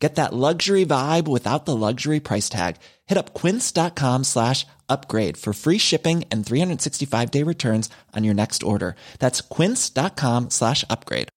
Get that luxury vibe without the luxury price tag. Hit up quince.com slash upgrade for free shipping and 365 day returns on your next order. That's quince.com slash upgrade.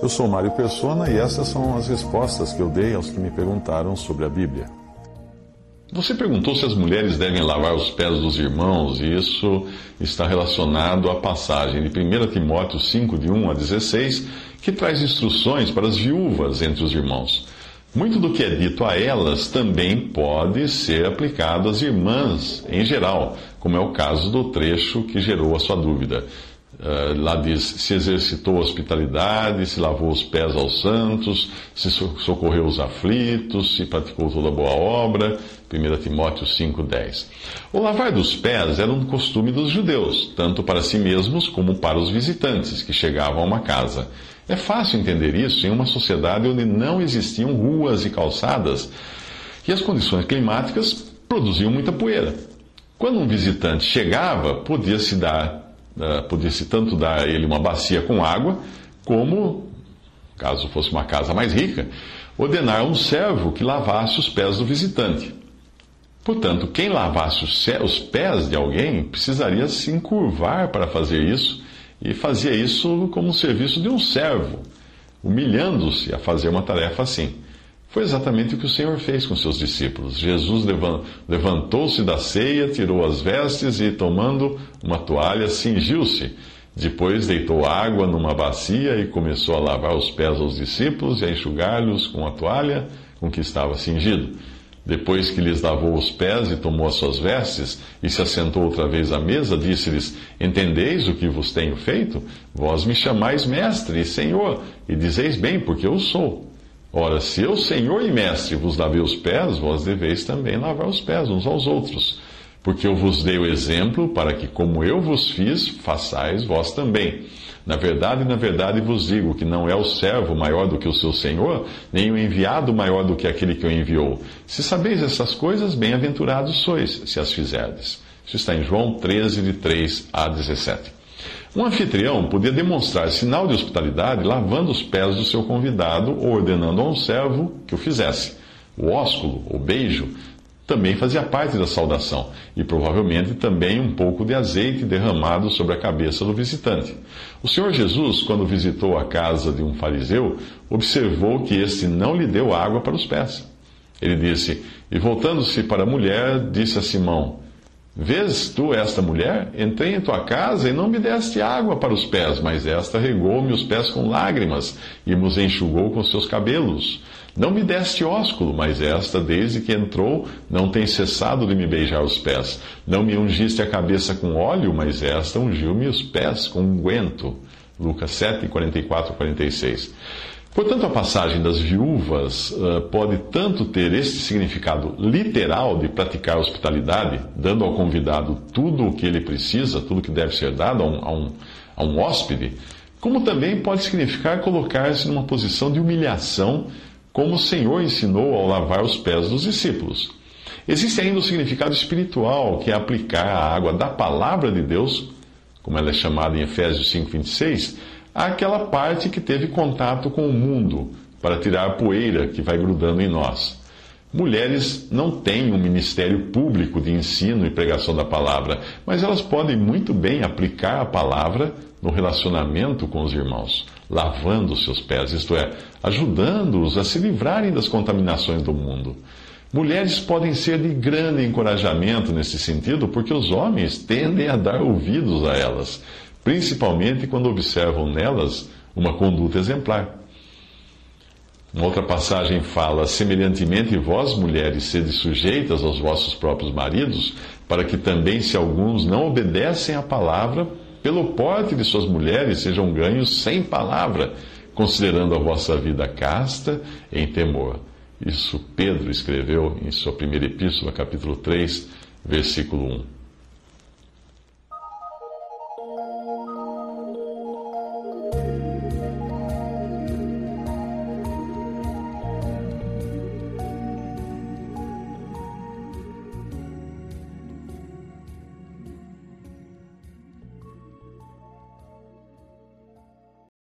Eu sou Mário Persona e essas são as respostas que eu dei aos que me perguntaram sobre a Bíblia. Você perguntou se as mulheres devem lavar os pés dos irmãos, e isso está relacionado à passagem de 1 Timóteo 5, de 1 a 16, que traz instruções para as viúvas entre os irmãos. Muito do que é dito a elas também pode ser aplicado às irmãs em geral, como é o caso do trecho que gerou a sua dúvida. Uh, lá diz: se exercitou hospitalidade, se lavou os pés aos santos, se socorreu os aflitos, se praticou toda boa obra. 1 Timóteo 5,10. O lavar dos pés era um costume dos judeus, tanto para si mesmos como para os visitantes que chegavam a uma casa. É fácil entender isso em uma sociedade onde não existiam ruas e calçadas e as condições climáticas produziam muita poeira. Quando um visitante chegava, podia-se dar, uh, podia-se tanto dar a ele uma bacia com água, como, caso fosse uma casa mais rica, ordenar um servo que lavasse os pés do visitante. Portanto, quem lavasse os pés de alguém precisaria se encurvar para fazer isso, e fazia isso como um serviço de um servo, humilhando-se a fazer uma tarefa assim. Foi exatamente o que o Senhor fez com seus discípulos. Jesus levantou-se da ceia, tirou as vestes e, tomando uma toalha, cingiu-se. Depois deitou água numa bacia e começou a lavar os pés aos discípulos e a enxugar-lhes com a toalha com que estava cingido. Depois que lhes lavou os pés e tomou as suas vestes, e se assentou outra vez à mesa, disse-lhes: Entendeis o que vos tenho feito? Vós me chamais mestre e senhor, e dizeis bem, porque eu sou. Ora, se eu, senhor e mestre, vos lavei os pés, vós deveis também lavar os pés uns aos outros. Porque eu vos dei o exemplo para que, como eu vos fiz, façais vós também. Na verdade, na verdade vos digo que não é o servo maior do que o seu senhor, nem o enviado maior do que aquele que o enviou. Se sabeis essas coisas, bem-aventurados sois, se as fizerdes. Isso está em João 13, de 3 a 17. Um anfitrião podia demonstrar sinal de hospitalidade lavando os pés do seu convidado ou ordenando a um servo que o fizesse. O ósculo, o beijo, também fazia parte da saudação, e provavelmente também um pouco de azeite derramado sobre a cabeça do visitante. O Senhor Jesus, quando visitou a casa de um fariseu, observou que este não lhe deu água para os pés. Ele disse, e voltando-se para a mulher, disse a Simão: Vês tu esta mulher? Entrei em tua casa e não me deste água para os pés, mas esta regou-me os pés com lágrimas e nos enxugou com seus cabelos. Não me deste ósculo, mas esta, desde que entrou, não tem cessado de me beijar os pés. Não me ungiste a cabeça com óleo, mas esta ungiu-me os pés com unguento. Lucas 7, 44 46. Portanto, a passagem das viúvas uh, pode tanto ter este significado literal de praticar hospitalidade, dando ao convidado tudo o que ele precisa, tudo que deve ser dado a um, a um, a um hóspede, como também pode significar colocar-se numa posição de humilhação como o Senhor ensinou ao lavar os pés dos discípulos. Existe ainda o significado espiritual, que é aplicar a água da palavra de Deus, como ela é chamada em Efésios 5,26, àquela parte que teve contato com o mundo, para tirar a poeira que vai grudando em nós. Mulheres não têm um ministério público de ensino e pregação da palavra, mas elas podem muito bem aplicar a palavra no relacionamento com os irmãos lavando os seus pés, isto é, ajudando-os a se livrarem das contaminações do mundo. Mulheres podem ser de grande encorajamento nesse sentido, porque os homens tendem a dar ouvidos a elas, principalmente quando observam nelas uma conduta exemplar. Uma outra passagem fala: semelhantemente, vós, mulheres, sede sujeitas aos vossos próprios maridos, para que também, se alguns não obedecem à palavra, pelo porte de suas mulheres sejam ganhos sem palavra, considerando a vossa vida casta em temor. Isso Pedro escreveu em sua primeira epístola, capítulo 3, versículo 1.